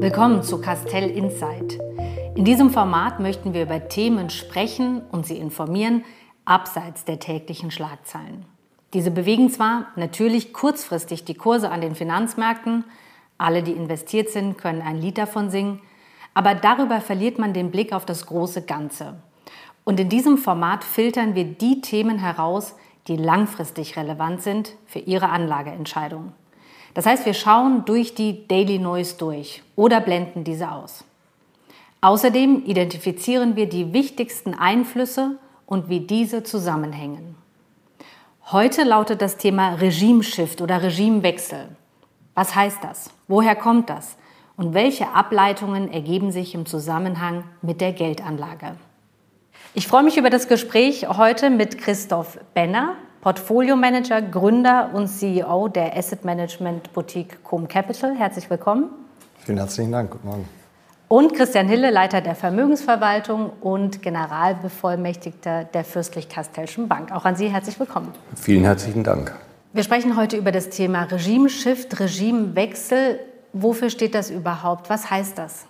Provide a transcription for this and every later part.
Willkommen zu Castell Insight. In diesem Format möchten wir über Themen sprechen und Sie informieren, abseits der täglichen Schlagzeilen. Diese bewegen zwar natürlich kurzfristig die Kurse an den Finanzmärkten, alle, die investiert sind, können ein Lied davon singen, aber darüber verliert man den Blick auf das große Ganze. Und in diesem Format filtern wir die Themen heraus, die langfristig relevant sind für Ihre Anlageentscheidung. Das heißt, wir schauen durch die Daily Noise durch oder blenden diese aus. Außerdem identifizieren wir die wichtigsten Einflüsse und wie diese zusammenhängen. Heute lautet das Thema Regimeshift oder Regimewechsel. Was heißt das? Woher kommt das? Und welche Ableitungen ergeben sich im Zusammenhang mit der Geldanlage? Ich freue mich über das Gespräch heute mit Christoph Benner, Portfolio Manager, Gründer und CEO der Asset Management Boutique Com Capital. Herzlich willkommen. Vielen herzlichen Dank. Guten Morgen. Und Christian Hille, Leiter der Vermögensverwaltung und Generalbevollmächtigter der Fürstlich-Kastellschen Bank. Auch an Sie herzlich willkommen. Vielen herzlichen Dank. Wir sprechen heute über das Thema Regimeshift, Regimewechsel. Wofür steht das überhaupt? Was heißt das?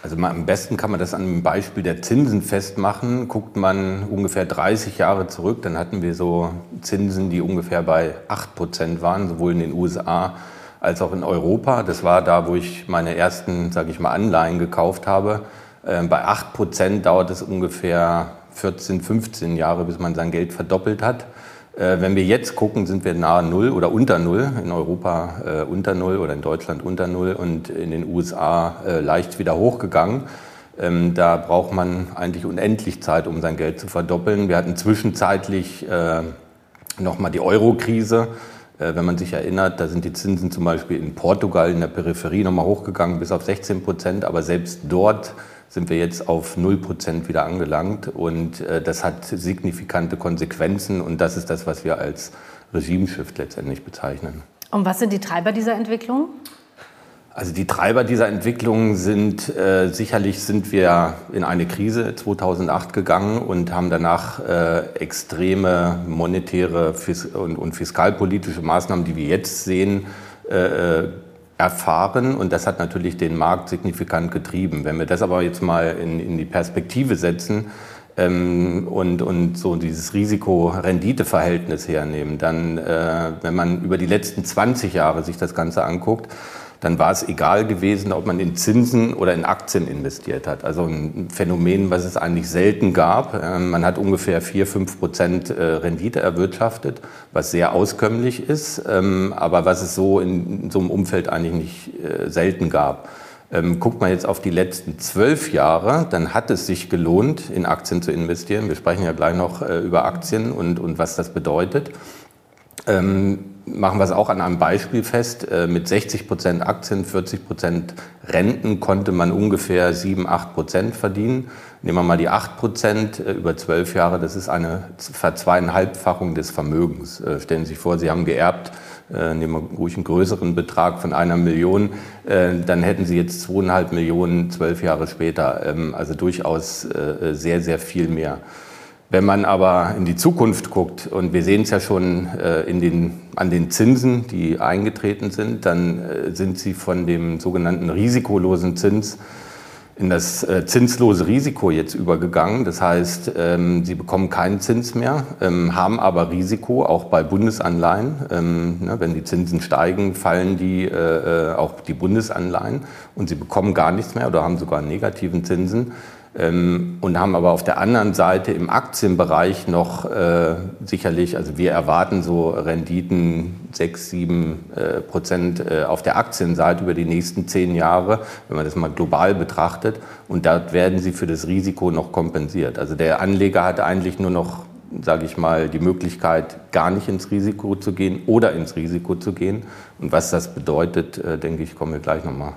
Also am besten kann man das an dem Beispiel der Zinsen festmachen. Guckt man ungefähr 30 Jahre zurück, dann hatten wir so Zinsen, die ungefähr bei 8 Prozent waren, sowohl in den USA als auch in Europa. Das war da, wo ich meine ersten, sage ich mal, Anleihen gekauft habe. Ähm, bei 8 Prozent dauert es ungefähr 14, 15 Jahre, bis man sein Geld verdoppelt hat. Äh, wenn wir jetzt gucken, sind wir nahe Null oder unter Null. In Europa äh, unter Null oder in Deutschland unter Null und in den USA äh, leicht wieder hochgegangen. Ähm, da braucht man eigentlich unendlich Zeit, um sein Geld zu verdoppeln. Wir hatten zwischenzeitlich äh, nochmal die Euro-Krise. Wenn man sich erinnert, da sind die Zinsen zum Beispiel in Portugal in der Peripherie nochmal hochgegangen bis auf 16 Prozent. Aber selbst dort sind wir jetzt auf 0% wieder angelangt. Und äh, das hat signifikante Konsequenzen. Und das ist das, was wir als Regimeshift letztendlich bezeichnen. Und was sind die Treiber dieser Entwicklung? Also die Treiber dieser Entwicklung sind äh, sicherlich sind wir in eine Krise 2008 gegangen und haben danach äh, extreme monetäre und, und, fiskalpolitische Maßnahmen, die wir jetzt sehen, äh, erfahren und das hat natürlich den Markt signifikant getrieben. Wenn wir das aber jetzt mal in, in die Perspektive setzen ähm, und, und so dieses Risiko-Rendite-Verhältnis hernehmen, dann, äh, wenn man über die letzten 20 Jahre sich das Ganze anguckt, dann war es egal gewesen, ob man in Zinsen oder in Aktien investiert hat. Also ein Phänomen, was es eigentlich selten gab. Ähm, man hat ungefähr 4, 5 Prozent äh, Rendite erwirtschaftet, was sehr auskömmlich ist, ähm, aber was es so in so einem Umfeld eigentlich nicht äh, selten gab. Ähm, guckt man jetzt auf die letzten zwölf Jahre, dann hat es sich gelohnt, in Aktien zu investieren. Wir sprechen ja gleich noch äh, über Aktien und, und was das bedeutet machen wir es auch an einem Beispiel fest. Äh, mit 60 Prozent Aktien, 40 Prozent Renten konnte man ungefähr 7, 8 Prozent verdienen. Nehmen wir mal die 8 Prozent äh, über zwölf Jahre, das ist eine Verzweieinhalbfachung des Vermögens. Äh, stellen Sie sich vor, Sie haben geerbt, nehmen wir ruhig einen größeren Betrag von einer Million, dann hätten Sie jetzt zweieinhalb Millionen zwölf Jahre später. Ähm, also durchaus sehr, sehr viel mehr. Wenn man aber in die Zukunft guckt, und wir sehen es ja schon äh, in den, an den Zinsen, die eingetreten sind, dann äh, sind sie von dem sogenannten risikolosen Zins in das äh, zinslose Risiko jetzt übergegangen. Das heißt, ähm, sie bekommen keinen Zins mehr, ähm, haben aber Risiko, auch bei Bundesanleihen. Ähm, ne, wenn die Zinsen steigen, fallen die, auch die Bundesanleihen und sie bekommen gar nichts mehr oder haben sogar negativen Zinsen. Ähm, und haben aber auf der anderen Seite im Aktienbereich noch äh, sicherlich, also wir erwarten so Renditen 6, 7 äh, Prozent äh, auf der Aktienseite über die nächsten zehn Jahre, wenn man das mal global betrachtet. Und dort werden sie für das Risiko noch kompensiert. Also der Anleger hat eigentlich nur noch sage ich mal, die Möglichkeit, gar nicht ins Risiko zu gehen oder ins Risiko zu gehen. Und was das bedeutet, äh, denke ich, kommen wir gleich nochmal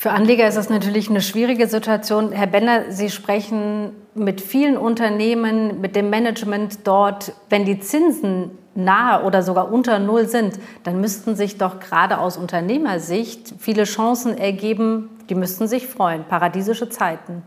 für Anleger ist das natürlich eine schwierige Situation. Herr Benner, Sie sprechen mit vielen Unternehmen, mit dem Management dort. Wenn die Zinsen nahe oder sogar unter Null sind, dann müssten sich doch gerade aus Unternehmersicht viele Chancen ergeben. Die müssten sich freuen. Paradiesische Zeiten.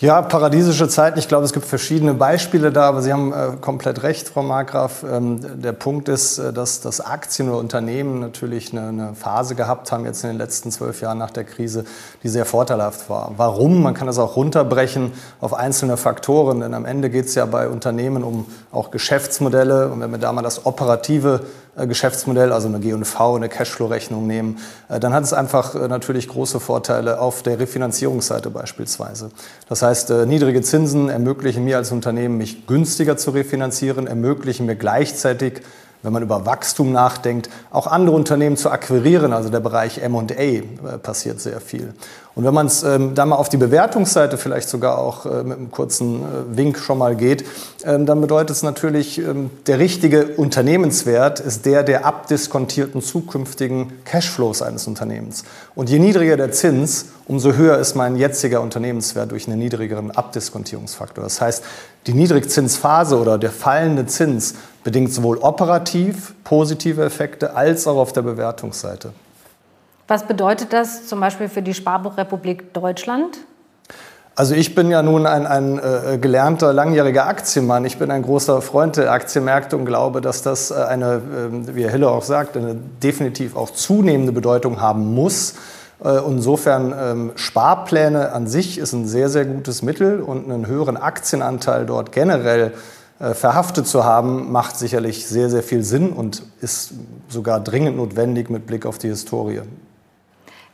Ja, paradiesische Zeiten. Ich glaube, es gibt verschiedene Beispiele da, aber Sie haben äh, komplett recht, Frau Markgraf. Ähm, der Punkt ist, äh, dass, dass Aktien oder Unternehmen natürlich eine, eine, Phase gehabt haben, jetzt in den letzten zwölf Jahren nach der Krise, die sehr vorteilhaft war. Warum? Man kann das auch runterbrechen auf einzelne Faktoren, denn am Ende geht es ja bei Unternehmen um auch Geschäftsmodelle. Und wenn wir da mal das operative äh, Geschäftsmodell, also eine G&V, eine Cashflow-Rechnung nehmen, äh, dann hat es einfach natürlich große Vorteile auf der Refinanzierungsseite beispielsweise. Das heißt, niedrige Zinsen ermöglichen mir als Unternehmen, mich günstiger zu refinanzieren, ermöglichen mir gleichzeitig wenn man über Wachstum nachdenkt, auch andere Unternehmen zu akquirieren. Also der Bereich M&A passiert sehr viel. Und wenn man es ähm, da mal auf die Bewertungsseite vielleicht sogar auch äh, mit einem kurzen äh, Wink schon mal geht, ähm, dann bedeutet es natürlich, ähm, der richtige Unternehmenswert ist der der abdiskontierten zukünftigen Cashflows eines Unternehmens. Und je niedriger der Zins, umso höher ist mein jetziger Unternehmenswert durch einen niedrigeren Abdiskontierungsfaktor. Das heißt, die Niedrigzinsphase oder der fallende Zins bedingt sowohl operativ positive Effekte als auch auf der Bewertungsseite. Was bedeutet das zum Beispiel für die Sparbuchrepublik Deutschland? Also ich bin ja nun ein, ein äh, gelernter langjähriger Aktienmann. Ich bin ein großer Freund der Aktienmärkte und glaube, dass das äh, eine, äh, wie Herr Hille auch sagt, eine definitiv auch zunehmende Bedeutung haben muss. Äh, insofern ähm, Sparpläne an sich ist ein sehr, sehr gutes Mittel und einen höheren Aktienanteil dort generell äh, verhaftet zu haben, macht sicherlich sehr, sehr viel Sinn und ist sogar dringend notwendig mit Blick auf die Historie.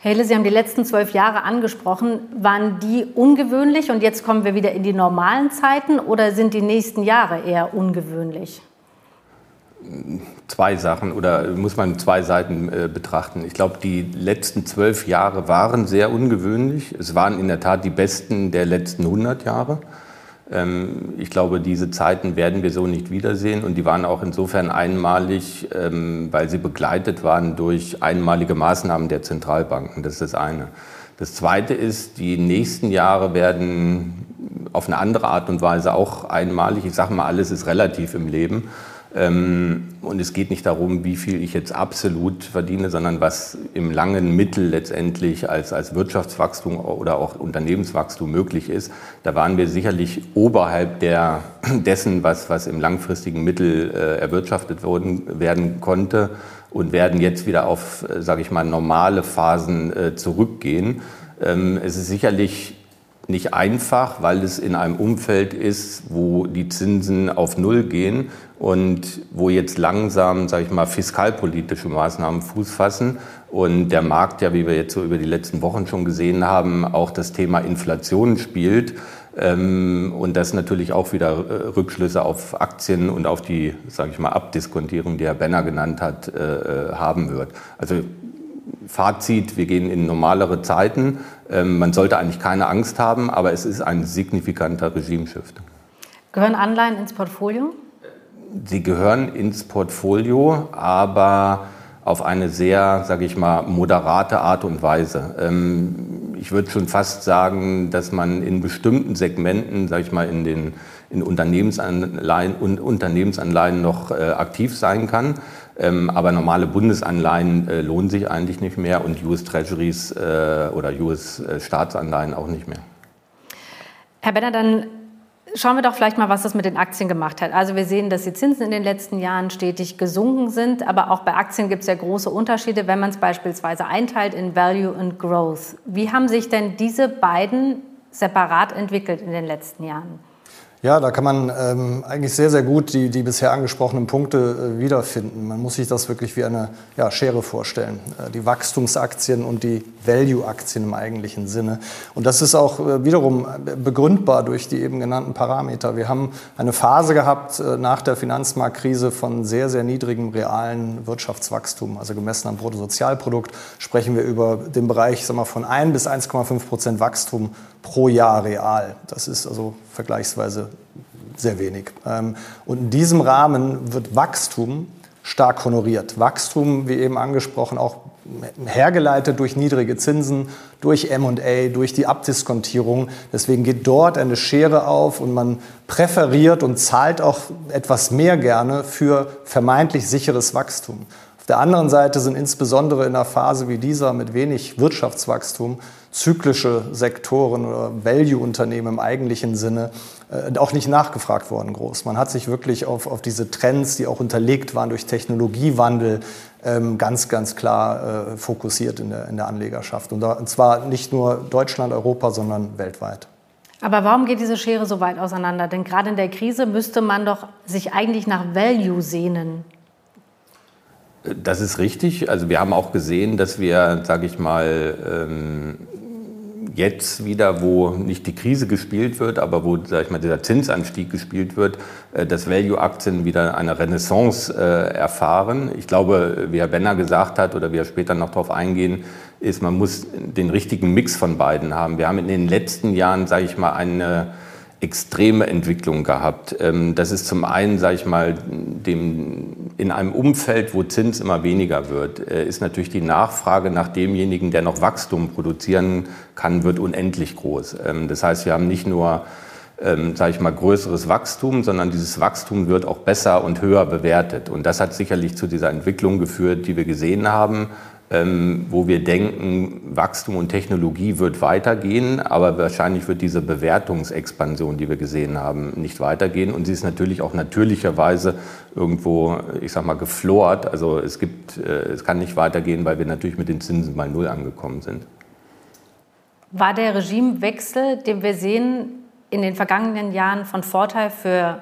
Hele, Sie haben die letzten zwölf Jahre angesprochen. Waren die ungewöhnlich und jetzt kommen wir wieder in die normalen Zeiten oder sind die nächsten Jahre eher ungewöhnlich? Zwei Sachen oder muss man zwei Seiten äh, betrachten. Ich glaube, die letzten zwölf Jahre waren sehr ungewöhnlich. Es waren in der Tat die besten der letzten 100 Jahre. Ähm, ich glaube, diese Zeiten werden wir so nicht wiedersehen und die waren auch insofern einmalig, ähm, weil sie begleitet waren durch einmalige Maßnahmen der Zentralbanken. Das ist das eine. Das zweite ist, die nächsten Jahre werden auf eine andere Art und Weise auch einmalig. Ich sage mal, alles ist relativ im Leben. Ähm, und es geht nicht darum, wie viel ich jetzt absolut verdiene, sondern was im langen Mittel letztendlich als, als Wirtschaftswachstum oder auch Unternehmenswachstum möglich ist. Da waren wir sicherlich oberhalb der, dessen, was, was im langfristigen Mittel äh, erwirtschaftet worden, werden konnte und werden jetzt wieder auf, äh, sage ich mal, normale Phasen äh, zurückgehen. Ähm, es ist sicherlich nicht einfach, weil es in einem Umfeld ist, wo die Zinsen auf Null gehen und wo jetzt langsam, sage ich mal, fiskalpolitische Maßnahmen Fuß fassen und der Markt ja, wie wir jetzt so über die letzten Wochen schon gesehen haben, auch das Thema Inflation spielt ähm, und das natürlich auch wieder äh, Rückschlüsse auf Aktien und auf die, sage ich mal, Abdiskontierung, die Herr Benner genannt hat, äh, äh, haben wird. Also Fazit, wir gehen in normalere Zeiten. Ähm, man sollte eigentlich keine Angst haben, aber es ist ein signifikanter Regimeshift. Gehören Anleihen ins Portfolio? Sie gehören ins Portfolio, aber auf eine sehr, sage ich mal, moderate Art und Weise. Ähm, ich würde schon fast sagen, dass man in bestimmten Segmenten, sage ich mal, in den in Unternehmensanleihen, Unternehmensanleihen noch äh, aktiv sein kann. Ähm, aber normale Bundesanleihen äh, lohnen sich eigentlich nicht mehr und US Treasuries äh, oder US äh, Staatsanleihen auch nicht mehr. Herr Benner, dann schauen wir doch vielleicht mal, was das mit den Aktien gemacht hat. Also wir sehen, dass die Zinsen in den letzten Jahren stetig gesunken sind, aber auch bei Aktien gibt es ja große Unterschiede, wenn man es beispielsweise einteilt in Value und Growth. Wie haben sich denn diese beiden separat entwickelt in den letzten Jahren? Ja, da kann man ähm, eigentlich sehr, sehr gut die, die bisher angesprochenen Punkte äh, wiederfinden. Man muss sich das wirklich wie eine ja, Schere vorstellen. Äh, die Wachstumsaktien und die Value-Aktien im eigentlichen Sinne. Und das ist auch äh, wiederum äh, begründbar durch die eben genannten Parameter. Wir haben eine Phase gehabt äh, nach der Finanzmarktkrise von sehr, sehr niedrigem realen Wirtschaftswachstum, also gemessen am Bruttosozialprodukt. Sprechen wir über den Bereich sagen wir, von 1 bis 1,5 Prozent Wachstum pro Jahr real. Das ist also vergleichsweise sehr wenig. Ähm, und in diesem Rahmen wird Wachstum stark honoriert. Wachstum, wie eben angesprochen, auch hergeleitet durch niedrige Zinsen, durch MA, durch die Abdiskontierung. Deswegen geht dort eine Schere auf und man präferiert und zahlt auch etwas mehr gerne für vermeintlich sicheres Wachstum. Auf der anderen Seite sind insbesondere in einer Phase wie dieser mit wenig Wirtschaftswachstum zyklische Sektoren oder Value-Unternehmen im eigentlichen Sinne äh, auch nicht nachgefragt worden groß. Man hat sich wirklich auf, auf diese Trends, die auch unterlegt waren durch Technologiewandel, ähm, ganz, ganz klar äh, fokussiert in der, in der Anlegerschaft. Und, da, und zwar nicht nur Deutschland, Europa, sondern weltweit. Aber warum geht diese Schere so weit auseinander? Denn gerade in der Krise müsste man doch sich eigentlich nach Value sehnen. Das ist richtig. Also wir haben auch gesehen, dass wir, sage ich mal, ähm, jetzt wieder, wo nicht die Krise gespielt wird, aber wo sag ich mal, dieser Zinsanstieg gespielt wird, äh, dass Value-Aktien wieder eine Renaissance äh, erfahren. Ich glaube, wie Herr Benner gesagt hat oder wie er später noch darauf eingehen, ist, man muss den richtigen Mix von beiden haben. Wir haben in den letzten Jahren, sage ich mal, eine extreme Entwicklung gehabt. Ähm, das ist zum einen, sage ich mal, dem, in einem Umfeld, wo Zins immer weniger wird, äh, ist natürlich die Nachfrage nach demjenigen, der noch Wachstum produzieren kann, wird unendlich groß. Ähm, das heißt, wir haben nicht nur ähm, sage ich mal, größeres Wachstum, sondern dieses Wachstum wird auch besser und höher bewertet. Und das hat sicherlich zu dieser Entwicklung geführt, die wir gesehen haben ähm, wo wir denken, Wachstum und Technologie wird weitergehen, aber wahrscheinlich wird diese Bewertungsexpansion, die wir gesehen haben, nicht weitergehen. Und sie ist natürlich auch natürlicherweise irgendwo, ich sag mal, geflort. Also es gibt, äh, es kann nicht weitergehen, weil wir natürlich mit den Zinsen bei Null angekommen sind. War der Regimewechsel, den wir sehen, in den vergangenen Jahren von Vorteil für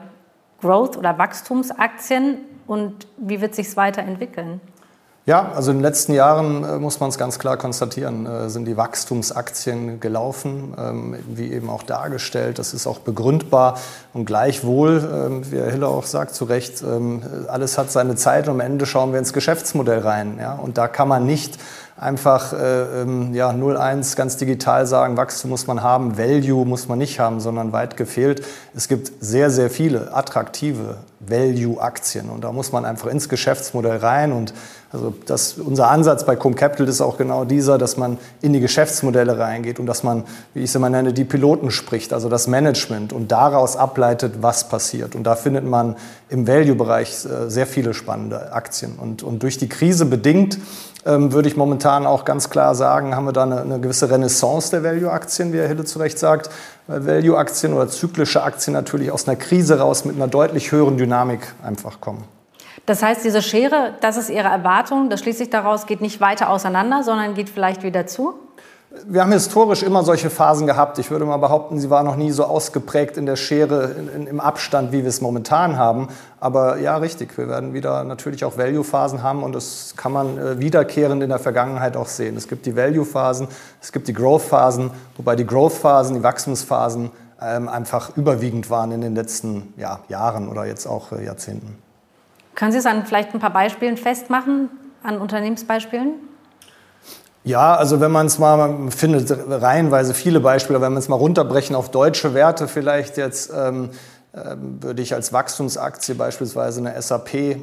Growth- oder Wachstumsaktien? Und wie wird sich es weiterentwickeln? Ja, also in den letzten Jahren äh, muss man es ganz klar konstatieren, äh, sind die Wachstumsaktien gelaufen, ähm, wie eben auch dargestellt. Das ist auch begründbar und gleichwohl, ähm, wie Herr Hiller auch sagt, zu Recht, ähm, alles hat seine Zeit und am Ende schauen wir ins Geschäftsmodell rein. Und da kann man nicht einfach äh, ähm, ja, 0,1 ganz digital sagen, Wachstum muss man haben, Value muss man nicht haben, sondern weit gefehlt. Es gibt sehr, sehr viele attraktive Value-Aktien und da muss man einfach ins Geschäftsmodell rein und also das, unser Ansatz bei Com Capital ist auch genau dieser, dass man in die Geschäftsmodelle reingeht und dass man, wie ich es immer nenne, die Piloten spricht, also das Management und daraus ableitet, was passiert. Und da findet man im Value-Bereich äh, sehr viele spannende Aktien. Und, und durch die Krise bedingt ähm, würde ich momentan auch ganz klar sagen, haben wir da eine, eine gewisse Renaissance der Value-Aktien, wie Herr Hille zu Recht sagt, weil Value-Aktien oder zyklische Aktien natürlich aus einer Krise raus mit einer deutlich höheren Dynamik einfach kommen. Das heißt, diese Schere, das ist Ihre Erwartung, das schließt sich daraus, geht nicht weiter auseinander, sondern geht vielleicht wieder zu? Wir haben historisch immer solche Phasen gehabt. Ich würde mal behaupten, sie war noch nie so ausgeprägt in der Schere, in, in, im Abstand, wie wir es momentan haben. Aber ja, richtig, wir werden wieder natürlich auch Value-Phasen haben und das kann man äh, wiederkehrend in der Vergangenheit auch sehen. Es gibt die Value-Phasen, es gibt die Growth-Phasen, wobei die Growth-Phasen, die Wachstumsphasen ähm, einfach überwiegend waren in den letzten ja, Jahren oder jetzt auch äh, Jahrzehnten. Können Sie es an vielleicht ein paar Beispielen festmachen, an Unternehmensbeispielen? Ja, also wenn man es mal, findet reihenweise viele Beispiele, wenn man es mal runterbrechen auf deutsche Werte vielleicht jetzt, ähm, äh, würde ich als Wachstumsaktie beispielsweise eine SAP äh,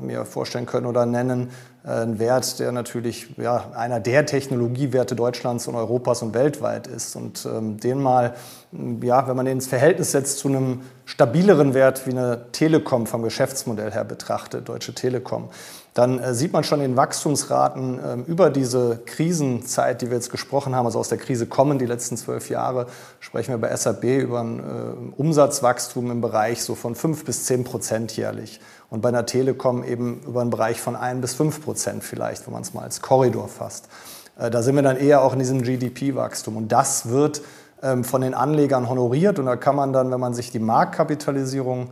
mir vorstellen können oder nennen. Äh, ein Wert, der natürlich ja, einer der Technologiewerte Deutschlands und Europas und weltweit ist. Und ähm, den mal, ja, wenn man den ins Verhältnis setzt zu einem stabileren Wert wie eine Telekom vom Geschäftsmodell her betrachtet, Deutsche Telekom, dann äh, sieht man schon in Wachstumsraten äh, über diese Krisenzeit, die wir jetzt gesprochen haben, also aus der Krise kommen die letzten zwölf Jahre, sprechen wir bei SAP über ein äh, Umsatzwachstum im Bereich so von fünf bis zehn Prozent jährlich. Und bei einer Telekom eben über einen Bereich von ein bis fünf Prozent vielleicht, wenn man es mal als Korridor fasst. Äh, da sind wir dann eher auch in diesem GDP-Wachstum. Und das wird ähm, von den Anlegern honoriert. Und da kann man dann, wenn man sich die Marktkapitalisierung ähm,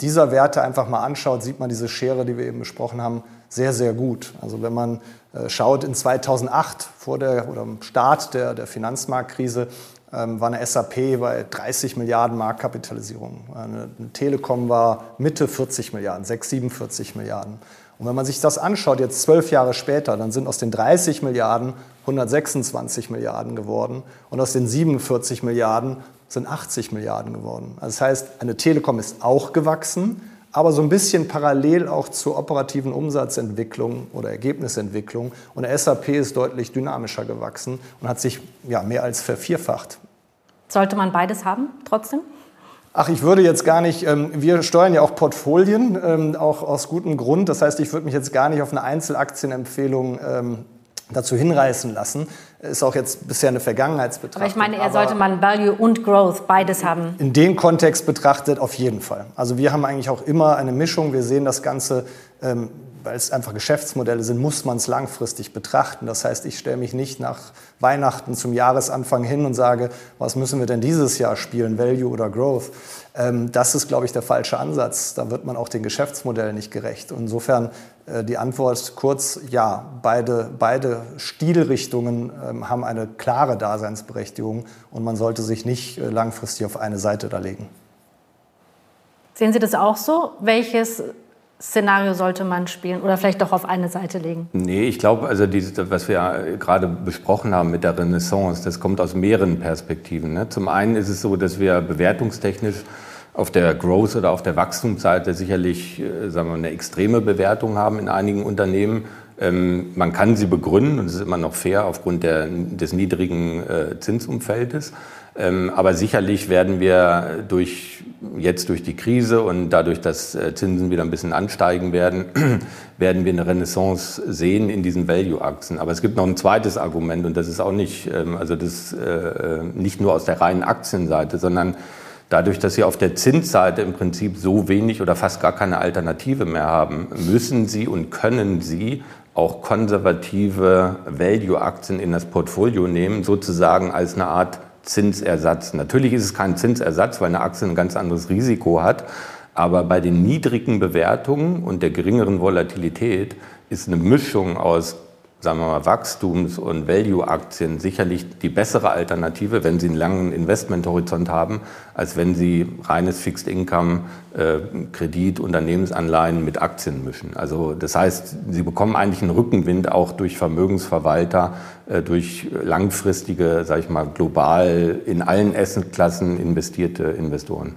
dieser Werte einfach mal anschaut, sieht man diese Schere, die wir eben besprochen haben, sehr, sehr gut. Also wenn man äh, schaut, in 2008 vor der, oder am Start der, der Finanzmarktkrise ähm, war eine SAP bei 30 Milliarden Marktkapitalisierung. Eine Telekom war Mitte 40 Milliarden, 6, 47 Milliarden. Und wenn man sich das anschaut, jetzt zwölf Jahre später, dann sind aus den 30 Milliarden 126 Milliarden geworden und aus den 47 Milliarden sind 80 Milliarden geworden. Also das heißt, eine Telekom ist auch gewachsen, aber so ein bisschen parallel auch zur operativen Umsatzentwicklung oder Ergebnisentwicklung. Und der SAP ist deutlich dynamischer gewachsen und hat sich ja, mehr als vervierfacht. Sollte man beides haben, trotzdem? Ach, ich würde jetzt gar nicht, ähm, wir steuern ja auch Portfolien, ähm, auch aus gutem Grund. Das heißt, ich würde mich jetzt gar nicht auf eine Einzelaktienempfehlung ähm, dazu hinreißen lassen. Ist auch jetzt bisher eine Vergangenheitsbetrachtung. Aber ich meine, er sollte man Value und Growth beides haben. In dem Kontext betrachtet auf jeden Fall. Also wir haben eigentlich auch immer eine Mischung. Wir sehen das Ganze ähm, weil es einfach Geschäftsmodelle sind, muss man es langfristig betrachten. Das heißt, ich stelle mich nicht nach Weihnachten zum Jahresanfang hin und sage, was müssen wir denn dieses Jahr spielen, Value oder Growth? Ähm, das ist, glaube ich, der falsche Ansatz. Da wird man auch den Geschäftsmodellen nicht gerecht. Insofern äh, die Antwort kurz, ja, beide, beide Stilrichtungen ähm, haben eine klare Daseinsberechtigung und man sollte sich nicht äh, langfristig auf eine Seite da legen. Sehen Sie das auch so? Welches Szenario sollte man spielen oder vielleicht doch auf eine Seite legen? Nee, ich glaube, also dieses, was wir gerade besprochen haben mit der Renaissance, das kommt aus mehreren Perspektiven. Ne? Zum einen ist es so, dass wir bewertungstechnisch auf der Growth- oder auf der Wachstumsseite sicherlich äh, sagen wir, eine extreme Bewertung haben in einigen Unternehmen. Ähm, man kann sie begründen und es ist immer noch fair aufgrund der, des niedrigen äh, Zinsumfeldes. Ähm, aber sicherlich werden wir durch, jetzt durch die Krise und dadurch, dass äh, Zinsen wieder ein bisschen ansteigen werden, werden wir eine Renaissance sehen in diesen Value-Aktien. Aber es gibt noch ein zweites Argument und das ist auch nicht, ähm, also das nicht nur aus der reinen Aktienseite, sondern Dadurch, dass Sie auf der Zinsseite im Prinzip so wenig oder fast gar keine Alternative mehr haben, müssen Sie und können Sie auch konservative Value-Aktien in das Portfolio nehmen, sozusagen als eine Art Zinsersatz. Natürlich ist es kein Zinsersatz, weil eine Aktie ein ganz anderes Risiko hat. Aber bei den niedrigen Bewertungen und der geringeren Volatilität ist eine Mischung aus sagen wir mal, Wachstums- und Value-Aktien sicherlich die bessere Alternative, wenn Sie einen langen Investmenthorizont haben, als wenn Sie reines Fixed Income, äh, Kredit, Unternehmensanleihen mit Aktien mischen. Also das heißt, Sie bekommen eigentlich einen Rückenwind auch durch Vermögensverwalter, äh, durch langfristige, sage ich mal, global in allen Assetklassen investierte Investoren.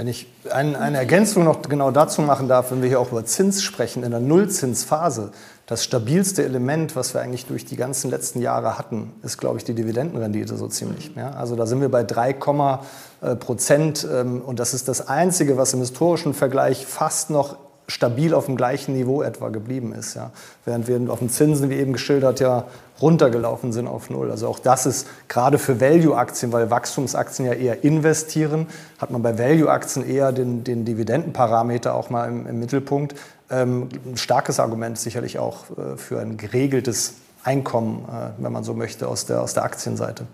Wenn ich eine Ergänzung noch genau dazu machen darf, wenn wir hier auch über Zins sprechen, in der Nullzinsphase, das stabilste Element, was wir eigentlich durch die ganzen letzten Jahre hatten, ist, glaube ich, die Dividendenrendite so ziemlich. Ja, also da sind wir bei 3, äh, Prozent ähm, und das ist das Einzige, was im historischen Vergleich fast noch stabil auf dem gleichen Niveau etwa geblieben ist. Ja. Während wir auf den Zinsen, wie eben geschildert, ja runtergelaufen sind auf Null. Also auch das ist gerade für Value-Aktien, weil Wachstumsaktien ja eher investieren, hat man bei Value-Aktien eher den, den Dividendenparameter auch mal im, im Mittelpunkt. Ähm, ein starkes Argument sicherlich auch äh, für ein geregeltes Einkommen, äh, wenn man so möchte, aus der, aus der Aktienseite.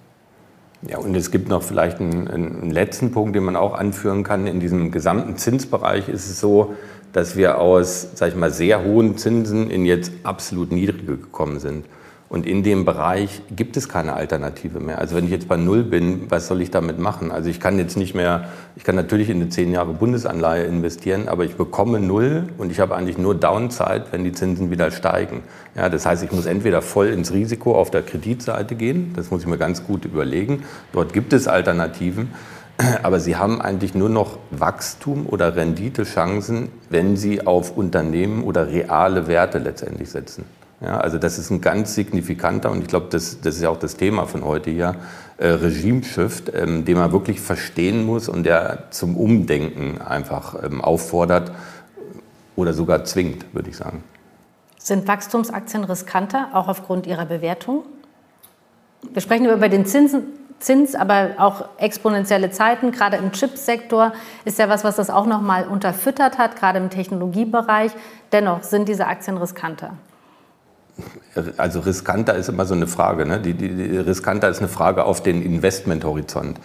Ja, und es gibt noch vielleicht einen, einen, letzten Punkt, den man auch anführen kann. In diesem gesamten Zinsbereich ist es so, dass wir aus, sag ich mal, sehr hohen Zinsen in jetzt absolut niedrige gekommen sind. Und in dem Bereich gibt es keine Alternative mehr. Also wenn ich jetzt bei Null bin, was soll ich damit machen? Also ich kann jetzt nicht mehr, ich kann natürlich in eine zehn Jahre Bundesanleihe investieren, aber ich bekomme Null und ich habe eigentlich nur Downside, wenn die Zinsen wieder steigen. Ja, das heißt, ich muss entweder voll ins Risiko auf der Kreditseite gehen, das muss ich mir ganz gut überlegen. Dort gibt es Alternativen. Aber sie haben eigentlich nur noch Wachstum oder Renditechancen, wenn sie auf Unternehmen oder reale Werte letztendlich setzen. Ja, also das ist ein ganz signifikanter und ich glaube, das, das ist ja auch das Thema von heute hier, äh, Regimeshift, ähm, den man wirklich verstehen muss und der zum Umdenken einfach ähm, auffordert oder sogar zwingt, würde ich sagen. Sind Wachstumsaktien riskanter, auch aufgrund ihrer Bewertung? Wir sprechen über den Zinsen, Zins, aber auch exponentielle Zeiten. Gerade im Chipsektor ist ja was, was das auch noch mal unterfüttert hat, gerade im Technologiebereich. Dennoch sind diese Aktien riskanter also riskanter ist immer so eine Frage. Ne? Die, die, die, riskanter ist eine Frage auf den Investmenthorizont.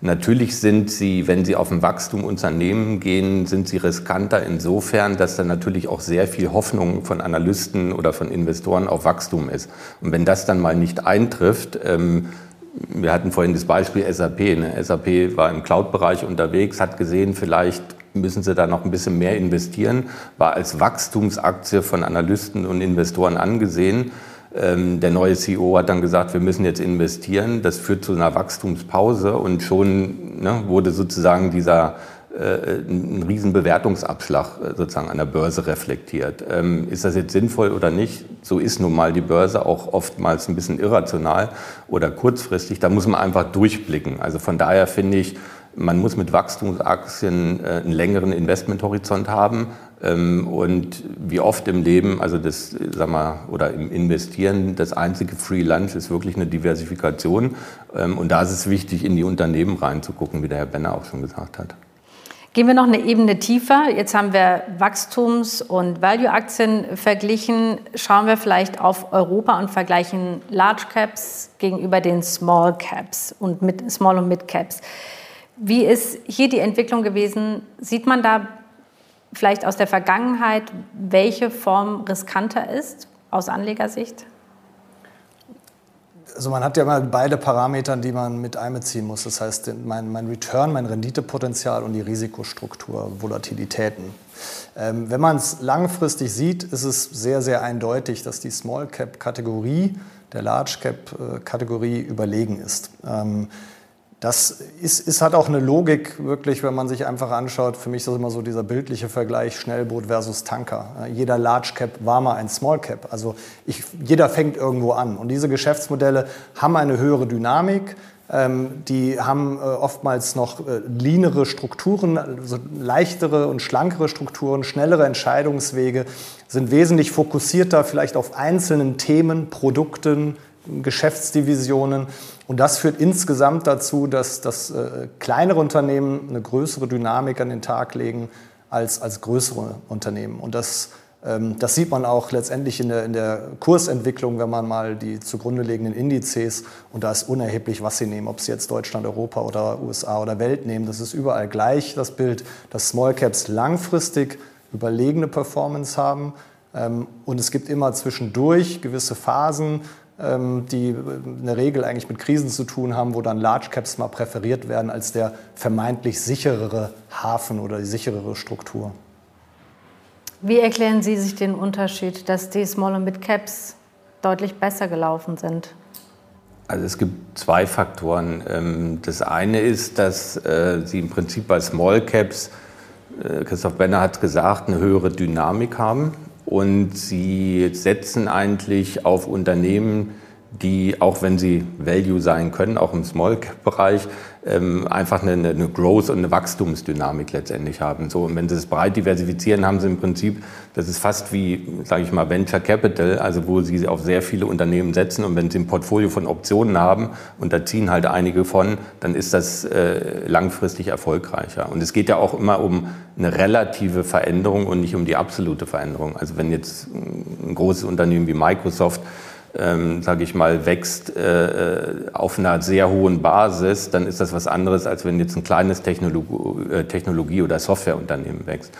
Natürlich sind sie, wenn sie auf ein Wachstum Unternehmen gehen, sind sie riskanter insofern, dass da natürlich auch sehr viel Hoffnung von Analysten oder von Investoren auf Wachstum ist. Und wenn das dann mal nicht eintrifft, ähm, wir hatten vorhin das Beispiel SAP. Ne? SAP war im Cloud-Bereich unterwegs, hat gesehen, vielleicht müssen sie da noch ein bisschen mehr investieren, war als Wachstumsaktie von Analysten und Investoren angesehen. Ähm, der neue CEO hat dann gesagt, wir müssen jetzt investieren. Das führt zu einer Wachstumspause und schon ne, wurde sozusagen dieser äh, ein riesen Bewertungsabschlag äh, sozusagen an der Börse reflektiert. Ähm, ist das jetzt sinnvoll oder nicht? So ist nun mal die Börse auch oftmals ein bisschen irrational oder kurzfristig. Da muss man einfach durchblicken. Also von daher finde ich, man muss mit Wachstumsaktien äh, einen längeren Investmenthorizont haben. Ähm, und wie oft im Leben, also das, sag mal, oder im Investieren, das einzige Free Lunch ist wirklich eine Diversifikation. Ähm, und da ist es wichtig, in die Unternehmen reinzugucken, wie der Herr Benner auch schon gesagt hat. Gehen wir noch eine Ebene tiefer. Jetzt haben wir Wachstums- und Value-Aktien verglichen. Schauen wir vielleicht auf Europa und vergleichen Large Caps gegenüber den Small Caps und mit Small und Mid Caps. Wie ist hier die Entwicklung gewesen? Sieht man da vielleicht aus der Vergangenheit, welche Form riskanter ist aus Anlegersicht? Also man hat ja immer beide Parameter, die man mit einbeziehen muss. Das heißt, mein, mein Return, mein Renditepotenzial und die Risikostruktur, Volatilitäten. Ähm, wenn man es langfristig sieht, ist es sehr, sehr eindeutig, dass die Small Cap-Kategorie der Large Cap-Kategorie überlegen ist. Ähm, das ist, ist, hat auch eine Logik, wirklich, wenn man sich einfach anschaut. Für mich ist das immer so dieser bildliche Vergleich Schnellboot versus Tanker. Jeder Large Cap war mal ein Small Cap. Also ich, jeder fängt irgendwo an. Und diese Geschäftsmodelle haben eine höhere Dynamik. Ähm, die haben äh, oftmals noch äh, leanere Strukturen, also leichtere und schlankere Strukturen, schnellere Entscheidungswege, sind wesentlich fokussierter vielleicht auf einzelnen Themen, Produkten, Geschäftsdivisionen. Und das führt insgesamt dazu, dass, dass äh, kleinere Unternehmen eine größere Dynamik an den Tag legen als, als größere Unternehmen. Und das, ähm, das sieht man auch letztendlich in der, in der Kursentwicklung, wenn man mal die zugrunde liegenden Indizes, und da ist unerheblich, was sie nehmen, ob sie jetzt Deutschland, Europa oder USA oder Welt nehmen, das ist überall gleich das Bild, dass Small Caps langfristig überlegene Performance haben. Ähm, und es gibt immer zwischendurch gewisse Phasen, die in der Regel eigentlich mit Krisen zu tun haben, wo dann Large Caps mal präferiert werden als der vermeintlich sicherere Hafen oder die sicherere Struktur. Wie erklären Sie sich den Unterschied, dass die Small- und Mid-Caps deutlich besser gelaufen sind? Also es gibt zwei Faktoren. Ähm, das eine ist, dass äh, Sie im Prinzip bei Small Caps, äh, Christoph Benner hat gesagt, eine höhere Dynamik haben und sie setzen eigentlich auf Unternehmen, die, auch wenn sie Value sein können, auch im Small-Cap-Bereich, ähm, einfach eine, eine Growth- und eine Wachstumsdynamik letztendlich haben. So, und wenn sie es breit diversifizieren, haben sie im Prinzip, das ist fast wie, sage ich mal, Venture Capital, also wo sie auf sehr viele Unternehmen setzen und wenn sie ein Portfolio von Optionen haben und da ziehen halt einige von, dann ist das äh, langfristig erfolgreicher. Und es geht ja auch immer um eine relative Veränderung und nicht um die absolute Veränderung. Also wenn jetzt ein großes Unternehmen wie Microsoft ähm, sage ich mal, wächst äh, auf einer sehr hohen Basis, dann ist das was anderes, als wenn jetzt ein kleines Technologie, äh, Technologie oder Softwareunternehmen wächst.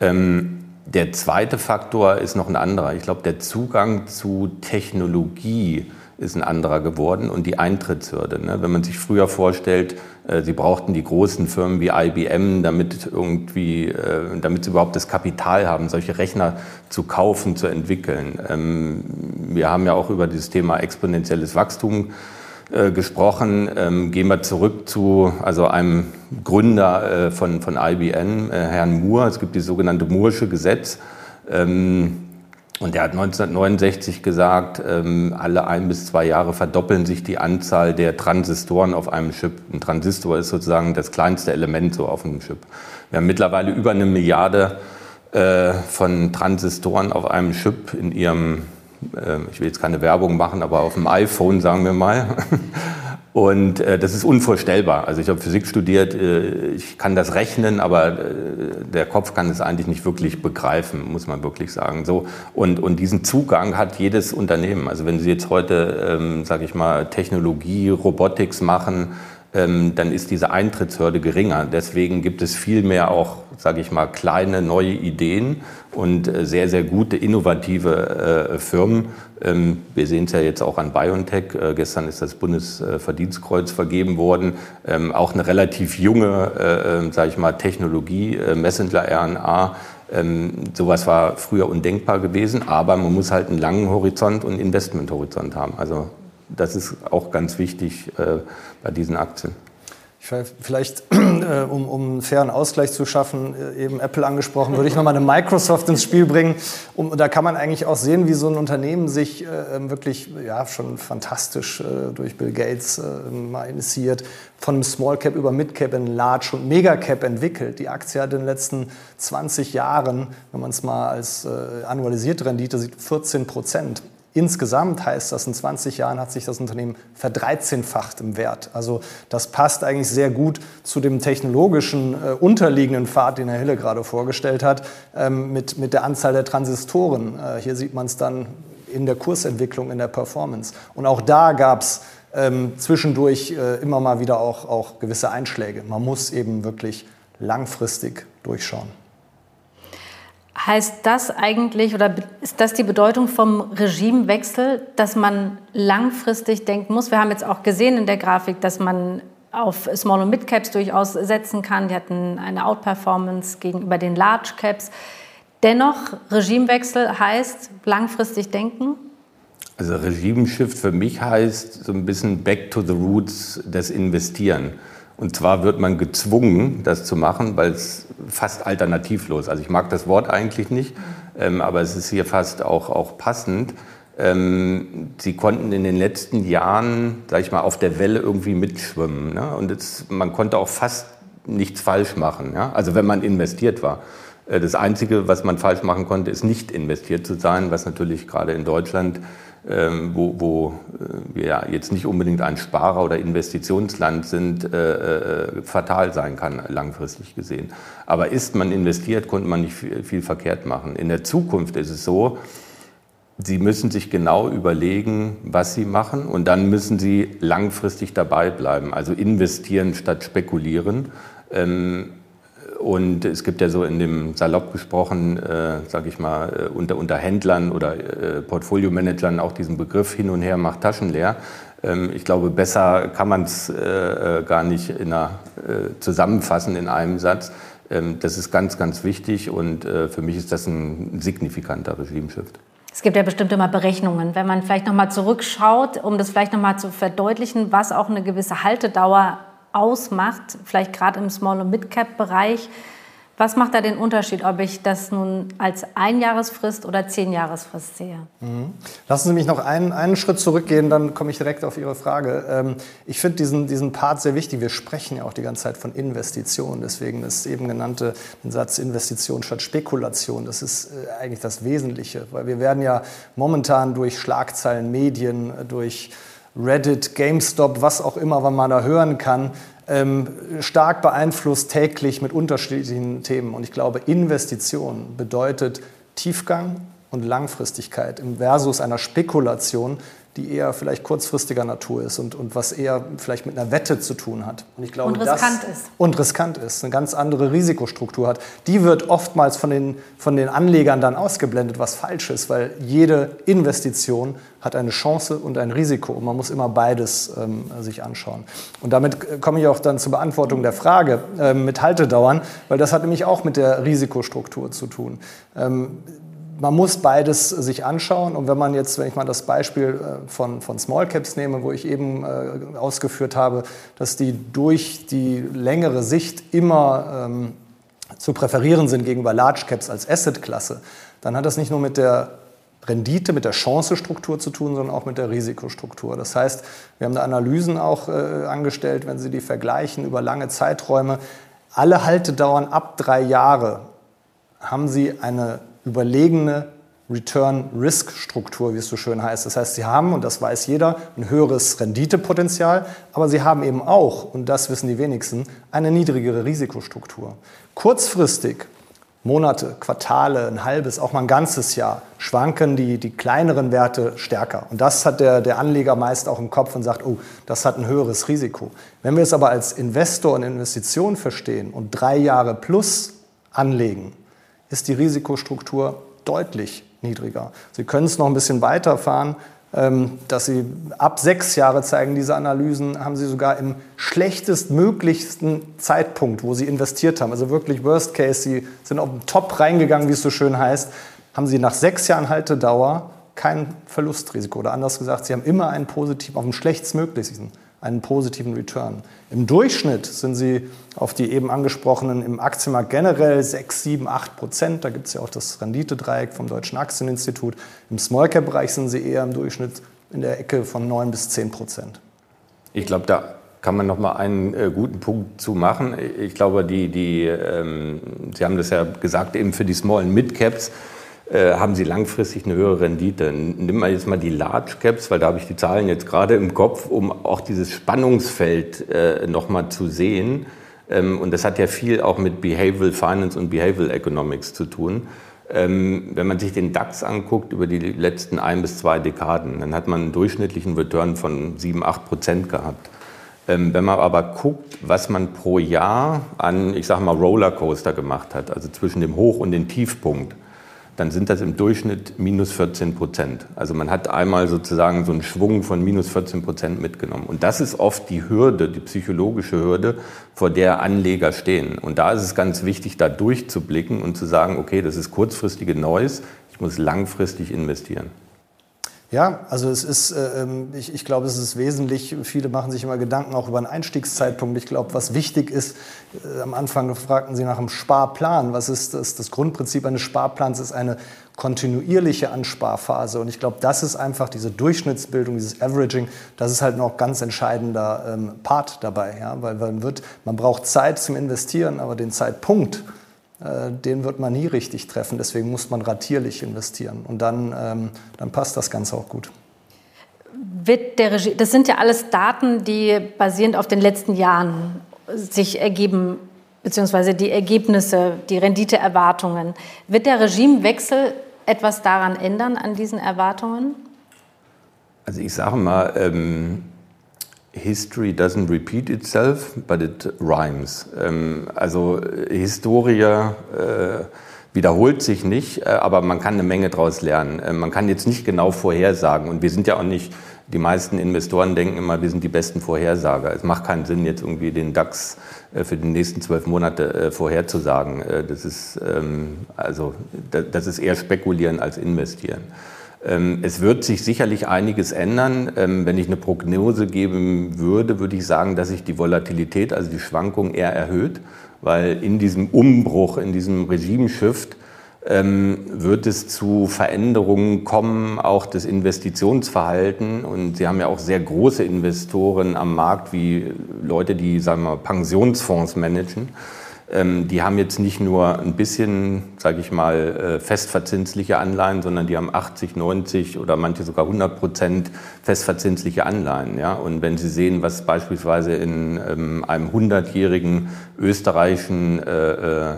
Ähm, der zweite Faktor ist noch ein anderer. Ich glaube, der Zugang zu Technologie ist ein anderer geworden und die Eintrittshürde. Ne? Wenn man sich früher vorstellt, äh, sie brauchten die großen Firmen wie IBM, damit irgendwie, äh, damit sie überhaupt das Kapital haben, solche Rechner zu kaufen, zu entwickeln. Ähm, wir haben ja auch über dieses Thema exponentielles Wachstum äh, gesprochen. Ähm, gehen wir zurück zu also einem Gründer von, von IBM, Herrn Moore. Es gibt die sogenannte Moore'sche Gesetz. Ähm, und er hat 1969 gesagt, ähm, alle ein bis zwei Jahre verdoppeln sich die Anzahl der Transistoren auf einem Chip. Ein Transistor ist sozusagen das kleinste Element so auf einem Chip. Wir haben mittlerweile über eine Milliarde äh, von Transistoren auf einem Chip in ihrem, äh, ich will jetzt keine Werbung machen, aber auf dem iPhone sagen wir mal. Und äh, das ist unvorstellbar. Also ich habe Physik studiert, äh, ich kann das rechnen, aber äh, der Kopf kann es eigentlich nicht wirklich begreifen, muss man wirklich sagen. So und und diesen Zugang hat jedes Unternehmen. Also wenn Sie jetzt heute, ähm, sage ich mal, Technologie, Robotics machen, dann ist diese Eintrittshürde geringer. Deswegen gibt es viel mehr auch, sage ich mal, kleine neue Ideen und äh, sehr, sehr gute, innovative äh, Firmen. Ähm, wir sehen es ja jetzt auch an BioNTech. Äh, gestern ist das Bundesverdienstkreuz vergeben worden. Ähm, auch eine relativ junge, äh, sage ich mal, Technologie, Messenger-RNA. Ähm, sowas war früher undenkbar gewesen, aber man muss halt einen langen Horizont und Investmenthorizont haben. Also das ist auch ganz wichtig äh, bei diesen Aktien. Vielleicht, äh, um, um einen fairen Ausgleich zu schaffen, äh, eben Apple angesprochen, würde ich nochmal eine Microsoft ins Spiel bringen. Um, da kann man eigentlich auch sehen, wie so ein Unternehmen sich äh, wirklich ja, schon fantastisch durch Bill Gates mal initiiert, von einem Small Cap über Mid Cap in Large und Mega Cap entwickelt. Die Aktie hat in den letzten 20 Jahren, wenn man es mal als annualisierte Rendite sieht, 14 Prozent Insgesamt heißt das, in 20 Jahren hat sich das Unternehmen verdreizehnfacht im Wert. Also das passt eigentlich sehr gut zu dem technologischen äh, unterliegenden Pfad, den Herr Hille gerade vorgestellt hat, ähm, mit, mit der Anzahl der Transistoren. Äh, hier sieht man es dann in der Kursentwicklung, in der Performance. Und auch da gab es ähm, zwischendurch äh, immer mal wieder auch, auch gewisse Einschläge. Man muss eben wirklich langfristig durchschauen. Heißt das eigentlich oder ist das die Bedeutung vom Regimewechsel, dass man langfristig denken muss? Wir haben jetzt auch gesehen in der Grafik, dass man auf Small- und Mid-Caps durchaus setzen kann. Die hatten eine Outperformance gegenüber den Large-Caps. Dennoch, Regimewechsel heißt langfristig denken? Also Regimeshift für mich heißt so ein bisschen back to the roots des Investieren. Und zwar wird man gezwungen, das zu machen, weil es fast alternativlos. Also ich mag das Wort eigentlich nicht, ähm, aber es ist hier fast auch, auch passend. Ähm, sie konnten in den letzten Jahren, sag ich mal, auf der Welle irgendwie mitschwimmen. Ne? Und es, man konnte auch fast nichts falsch machen. Ja? Also wenn man investiert war. Äh, das Einzige, was man falsch machen konnte, ist nicht investiert zu sein, was natürlich gerade in Deutschland ähm, wo, wo äh, wir ja jetzt nicht unbedingt ein Sparer- oder Investitionsland sind, äh, fatal sein kann, langfristig gesehen. Aber ist man investiert, konnte man nicht viel, viel verkehrt machen. In der Zukunft ist es so, Sie müssen sich genau überlegen, was Sie machen und dann müssen Sie langfristig dabei bleiben, also investieren statt spekulieren. Und es gibt ja so in dem Salopp gesprochen, äh, sage ich mal, äh, unter, unter Händlern oder äh, Portfolio-Managern auch diesen Begriff hin und her macht Taschen leer. Ähm, ich glaube, besser kann man es äh, äh, gar nicht in einer, äh, zusammenfassen in einem Satz. Ähm, das ist ganz, ganz wichtig und äh, für mich ist das ein signifikanter Regimeshift. Es gibt ja bestimmt immer Berechnungen. Wenn man vielleicht nochmal zurückschaut, um das vielleicht nochmal zu verdeutlichen, was auch eine gewisse Haltedauer ausmacht, vielleicht gerade im Small- und Mid-Cap-Bereich. Was macht da den Unterschied, ob ich das nun als Einjahresfrist oder Zehnjahresfrist sehe? Mhm. Lassen Sie mich noch einen, einen Schritt zurückgehen, dann komme ich direkt auf Ihre Frage. Ähm, ich finde diesen, diesen Part sehr wichtig. Wir sprechen ja auch die ganze Zeit von Investitionen. Deswegen ist eben genannte den Satz Investition statt Spekulation. Das ist äh, eigentlich das Wesentliche, weil wir werden ja momentan durch Schlagzeilen, Medien, durch Reddit, GameStop, was auch immer man da hören kann, ähm, stark beeinflusst täglich mit unterschiedlichen Themen. Und ich glaube, Investition bedeutet Tiefgang und Langfristigkeit im Versus einer Spekulation, die eher vielleicht kurzfristiger Natur ist und, und was eher vielleicht mit einer Wette zu tun hat. Und, ich glaube, und riskant das, ist. Und riskant ist, eine ganz andere Risikostruktur hat. Die wird oftmals von den, von den Anlegern dann ausgeblendet, was falsch ist, weil jede Investition hat eine Chance und ein Risiko. Und man muss immer beides ähm, sich anschauen. Und damit komme ich auch dann zur Beantwortung der Frage äh, mit Haltedauern, weil das hat nämlich auch mit der Risikostruktur zu tun. Ähm, man muss beides sich anschauen. Und wenn man jetzt, wenn ich mal das Beispiel äh, von, von Small Caps nehme, wo ich eben äh, ausgeführt habe, dass die durch die längere Sicht immer ähm, zu präferieren sind gegenüber Large Caps als Asset-Klasse, dann hat das nicht nur mit der Rendite, mit der Chancestruktur zu tun, sondern auch mit der Risikostruktur. Das heißt, wir haben da Analysen auch äh, angestellt, wenn Sie die vergleichen über lange Zeiträume. Alle Haltedauern ab drei Jahre haben Sie eine überlegene Return-Risk-Struktur, wie es so schön heißt. Das heißt, sie haben, und das weiß jeder, ein höheres Renditepotenzial, aber sie haben eben auch, und das wissen die wenigsten, eine niedrigere Risikostruktur. Kurzfristig, Monate, Quartale, ein halbes, auch mal ein ganzes Jahr, schwanken die, die kleineren Werte stärker. Und das hat der, der Anleger meist auch im Kopf und sagt, oh, das hat ein höheres Risiko. Wenn wir es aber als Investor und Investition verstehen und drei Jahre plus anlegen, ist die Risikostruktur deutlich niedriger. Sie können es noch ein bisschen weiterfahren, ähm, dass Sie ab sechs Jahre zeigen diese Analysen, haben Sie sogar im schlechtestmöglichsten Zeitpunkt, wo Sie investiert haben, also wirklich Worst Case, Sie sind auf den Top reingegangen, wie es so schön heißt, haben Sie nach sechs Jahren Haltedauer kein Verlustrisiko. Oder anders gesagt, Sie haben immer einen positiven, auf dem schlechtestmöglichsten einen positiven Return. Im Durchschnitt sind sie auf die eben angesprochenen im Aktienmarkt generell 6, 7, 8 Prozent. Da gibt es ja auch das Renditedreieck vom Deutschen Aktieninstitut. Im Small-Cap-Bereich sind sie eher im Durchschnitt in der Ecke von 9 bis 10 Prozent. Ich glaube, da kann man noch mal einen äh, guten Punkt zu machen. Ich glaube, die, die, ähm, Sie haben das ja gesagt, eben für die Small- und Mid-Caps äh, haben sie langfristig eine höhere Rendite. Nimm mal jetzt mal die Large Caps, weil da habe ich die Zahlen jetzt gerade im Kopf, um auch dieses Spannungsfeld äh, nochmal zu sehen. Ähm, und das hat ja viel auch mit Behavioral Finance und Behavioral Economics zu tun. Ähm, wenn man sich den DAX anguckt über die letzten ein bis zwei Dekaden, dann hat man einen durchschnittlichen Return von 7, 8 Prozent gehabt. Ähm, wenn man aber guckt, was man pro Jahr an, ich sage mal, Rollercoaster gemacht hat, also zwischen dem Hoch- und dem Tiefpunkt, dann sind das im Durchschnitt minus 14 Prozent. Also man hat einmal sozusagen so einen Schwung von minus 14 Prozent mitgenommen. Und das ist oft die Hürde, die psychologische Hürde, vor der Anleger stehen. Und da ist es ganz wichtig, da durchzublicken und zu sagen, okay, das ist kurzfristige Neues, ich muss langfristig investieren. Ja, also es ist, äh, ähm, ich, ich glaube, es ist wesentlich, viele machen sich immer Gedanken auch über einen Einstiegszeitpunkt. Ich glaube, was wichtig ist, äh, am Anfang fragten Sie nach einem Sparplan. Was ist das? Das Grundprinzip eines Sparplans ist eine kontinuierliche Ansparphase. Und ich glaube, das ist einfach diese Durchschnittsbildung, dieses Averaging, das ist halt noch ganz entscheidender ähm, Part dabei. Ja? Weil man, wird, man braucht Zeit zum Investieren, aber den Zeitpunkt, den wird man nie richtig treffen. Deswegen muss man ratierlich investieren. Und dann, ähm, dann passt das Ganze auch gut. Wird der Regie, das sind ja alles Daten, die basierend auf den letzten Jahren sich ergeben, beziehungsweise die Ergebnisse, die Renditeerwartungen. Wird der Regimewechsel etwas daran ändern, an diesen Erwartungen? Also ich sage mal, ähm, History doesn't repeat itself, but it rhymes. Ähm, also Historie äh, wiederholt sich nicht, äh, aber man kann eine Menge daraus lernen. Äh, man kann jetzt nicht genau vorhersagen und wir sind ja auch nicht, die meisten Investoren denken immer, wir sind die besten Vorhersager. Es macht keinen Sinn, jetzt irgendwie den DAX äh, für die nächsten zwölf Monate äh, vorherzusagen. Äh, das ist, ähm, also, das ist eher spekulieren als investieren. Ähm, es wird sich sicherlich einiges ändern. Ähm, wenn ich eine Prognose geben würde, würde ich sagen, dass sich die Volatilität, also die Schwankung eher erhöht, weil in diesem Umbruch, in diesem Regimeshift ähm, wird es zu Veränderungen kommen, auch des Investitionsverhalten. Und Sie haben ja auch sehr große Investoren am Markt, wie Leute, die sagen wir, Pensionsfonds managen. Ähm, die haben jetzt nicht nur ein bisschen, sage ich mal, äh, festverzinsliche Anleihen, sondern die haben 80, 90 oder manche sogar 100 Prozent festverzinsliche Anleihen. Ja? Und wenn Sie sehen, was beispielsweise in ähm, einem 100-jährigen österreichischen äh, äh,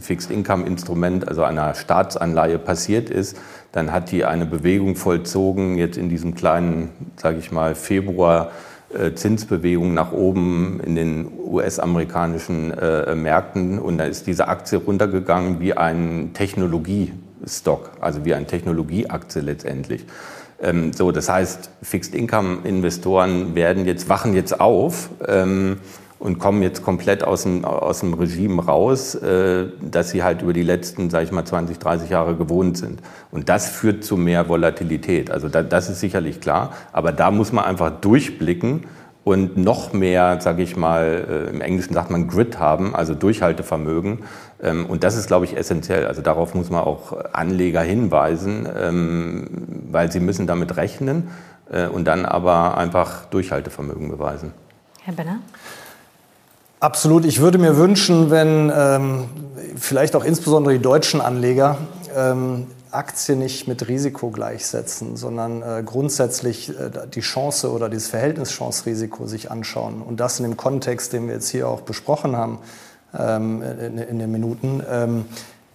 Fixed-Income-Instrument, also einer Staatsanleihe passiert ist, dann hat die eine Bewegung vollzogen, jetzt in diesem kleinen, sage ich mal, Februar äh, Zinsbewegung nach oben in den US-amerikanischen äh, Märkten und da ist diese Aktie runtergegangen wie ein Technologiestock, also wie eine Technologieaktie letztendlich. Ähm, so, das heißt, Fixed-Income-Investoren werden jetzt wachen jetzt auf. Und kommen jetzt komplett aus dem, aus dem Regime raus, äh, dass sie halt über die letzten, sage ich mal, 20, 30 Jahre gewohnt sind. Und das führt zu mehr Volatilität. Also da, das ist sicherlich klar. Aber da muss man einfach durchblicken und noch mehr, sage ich mal, äh, im Englischen sagt man Grid haben, also Durchhaltevermögen. Ähm, und das ist, glaube ich, essentiell. Also darauf muss man auch Anleger hinweisen, ähm, weil sie müssen damit rechnen äh, und dann aber einfach Durchhaltevermögen beweisen. Herr Benner? Absolut. Ich würde mir wünschen, wenn ähm, vielleicht auch insbesondere die deutschen Anleger ähm, Aktien nicht mit Risiko gleichsetzen, sondern äh, grundsätzlich äh, die Chance oder dieses Verhältnis Chance-Risiko sich anschauen. Und das in dem Kontext, den wir jetzt hier auch besprochen haben ähm, in, in, den Minuten.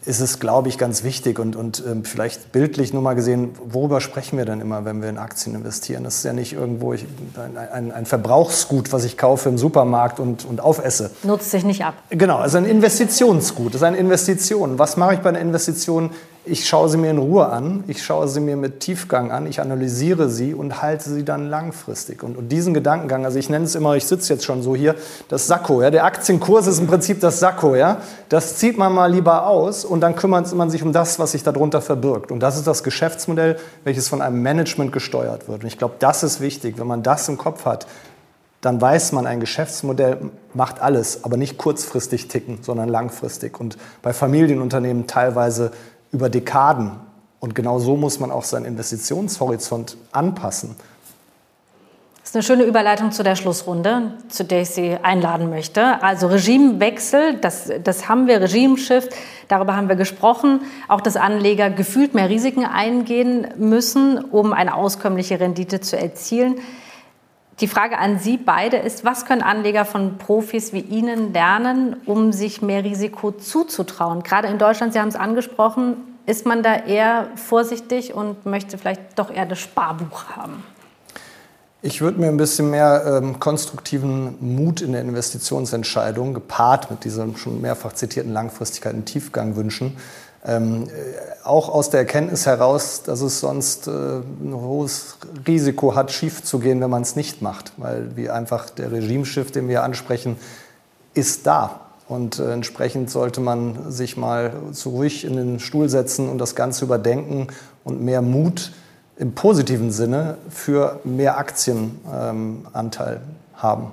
Ist es, glaube ich, ganz wichtig und, und ähm, vielleicht bildlich nur mal gesehen, worüber sprechen wir denn immer, wenn wir in Aktien investieren? Das ist ja nicht irgendwo ich, ein, ein, ein, Verbrauchsgut, was ich kaufe im Supermarkt und, und aufesse. Nutzt sich nicht ab. Genau, also ein Investitionsgut, das ist eine Investition. Was mache ich bei einer Investition? Ich schaue sie mir in Ruhe an, ich schaue sie mir mit Tiefgang an, ich analysiere sie und halte sie dann langfristig. Und, und diesen Gedankengang, also ich nenne es immer, ich sitze jetzt schon so hier, das Sakko. Ja? Der Aktienkurs ist im Prinzip das Sakko. Ja? Das zieht man mal lieber aus und dann kümmert man sich um das, was sich darunter verbirgt. Und das ist das Geschäftsmodell, welches von einem Management gesteuert wird. Und ich glaube, das ist wichtig. Wenn man das im Kopf hat, dann weiß man, ein Geschäftsmodell macht alles, aber nicht kurzfristig ticken, sondern langfristig. Und bei Familienunternehmen teilweise über Dekaden. Und genau so muss man auch seinen Investitionshorizont anpassen. Das ist eine schöne Überleitung zu der Schlussrunde, zu der ich Sie einladen möchte. Also Regimewechsel, das, das haben wir, Regimeshift, darüber haben wir gesprochen. Auch, dass Anleger gefühlt mehr Risiken eingehen müssen, um eine auskömmliche Rendite zu erzielen. Die Frage an Sie beide ist, was können Anleger von Profis wie Ihnen lernen, um sich mehr Risiko zuzutrauen? Gerade in Deutschland, Sie haben es angesprochen, ist man da eher vorsichtig und möchte vielleicht doch eher das Sparbuch haben? Ich würde mir ein bisschen mehr ähm, konstruktiven Mut in der Investitionsentscheidung, gepaart mit dieser schon mehrfach zitierten Langfristigkeit und Tiefgang wünschen. Ähm, äh, auch aus der Erkenntnis heraus, dass es sonst äh, ein hohes Risiko hat, schief zu gehen, wenn man es nicht macht. Weil wie einfach der Regimeschiff, den wir ansprechen, ist da. Und äh, entsprechend sollte man sich mal zu ruhig in den Stuhl setzen und das Ganze überdenken und mehr Mut im positiven Sinne für mehr Aktienanteil ähm, haben.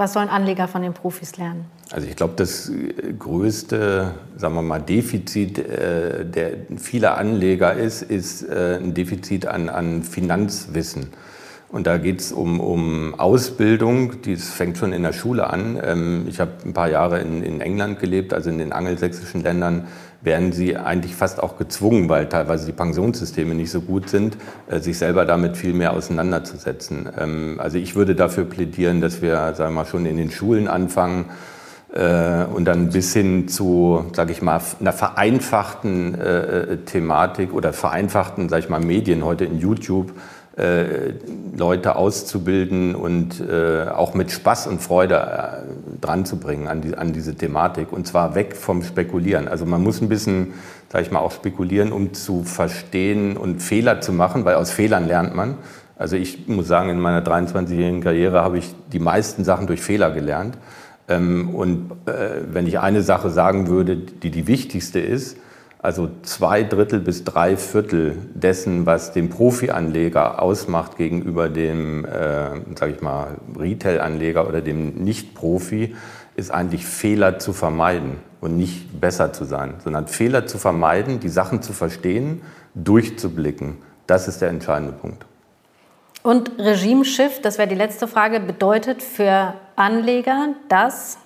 Was sollen Anleger von den Profis lernen? Also ich glaube, das größte, sagen wir mal, Defizit äh, der vieler Anleger ist, ist äh, ein Defizit an, an Finanzwissen. Und da geht es um, um Ausbildung, die fängt schon in der Schule an. Ähm, ich habe ein paar Jahre in, in England gelebt, also in den angelsächsischen Ländern werden sie eigentlich fast auch gezwungen, weil teilweise die Pensionssysteme nicht so gut sind, äh, sich selber damit viel mehr auseinanderzusetzen. Ähm, also ich würde dafür plädieren, dass wir, sagen wir mal, schon in den Schulen anfangen äh, und dann bis hin zu, sage ich mal, einer vereinfachten äh, Thematik oder vereinfachten, sage ich mal, Medien heute in YouTube äh, Leute auszubilden und äh, auch mit Spaß und Freude äh, dran zu bringen an, die, an diese Thematik. Und zwar weg vom Spekulieren. Also man muss ein bisschen, sage ich mal, auch spekulieren, um zu verstehen und Fehler zu machen, weil aus Fehlern lernt man. Also ich muss sagen, in meiner 23-jährigen Karriere habe ich die meisten Sachen durch Fehler gelernt. Ähm, und äh, wenn ich eine Sache sagen würde, die die wichtigste ist, also zwei Drittel bis drei Viertel dessen, was den Profi-Anleger ausmacht gegenüber dem, äh, sage ich mal, Retail-Anleger oder dem Nicht-Profi, ist eigentlich Fehler zu vermeiden und nicht besser zu sein, sondern Fehler zu vermeiden, die Sachen zu verstehen, durchzublicken. Das ist der entscheidende Punkt. Und Regimeshift, das wäre die letzte Frage, bedeutet für Anleger, dass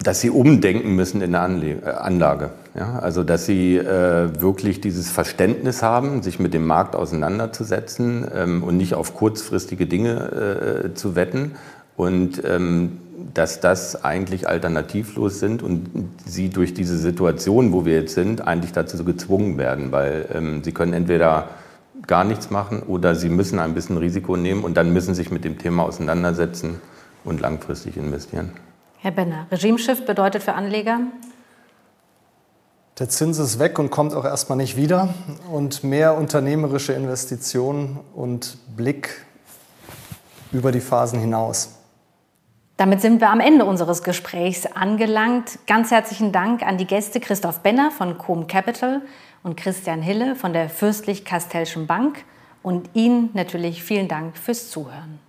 dass sie umdenken müssen in der äh, Anlage. Ja, also dass sie äh, wirklich dieses Verständnis haben, sich mit dem Markt auseinanderzusetzen ähm, und nicht auf kurzfristige Dinge äh, zu wetten und ähm, dass das eigentlich alternativlos sind und sie durch diese Situation, wo wir jetzt sind, eigentlich dazu gezwungen werden, weil ähm, sie können entweder gar nichts machen oder sie müssen ein bisschen Risiko nehmen und dann müssen sich mit dem Thema auseinandersetzen und langfristig investieren. Herr Benner, Regimeshift bedeutet für Anleger? Der Zins ist weg und kommt auch erstmal nicht wieder. Und mehr unternehmerische Investitionen und Blick über die Phasen hinaus. Damit sind wir am Ende unseres Gesprächs angelangt. Ganz herzlichen Dank an die Gäste Christoph Benner von Com Capital und Christian Hille von der Fürstlich-Kastellschen Bank. Und Ihnen natürlich vielen Dank fürs Zuhören.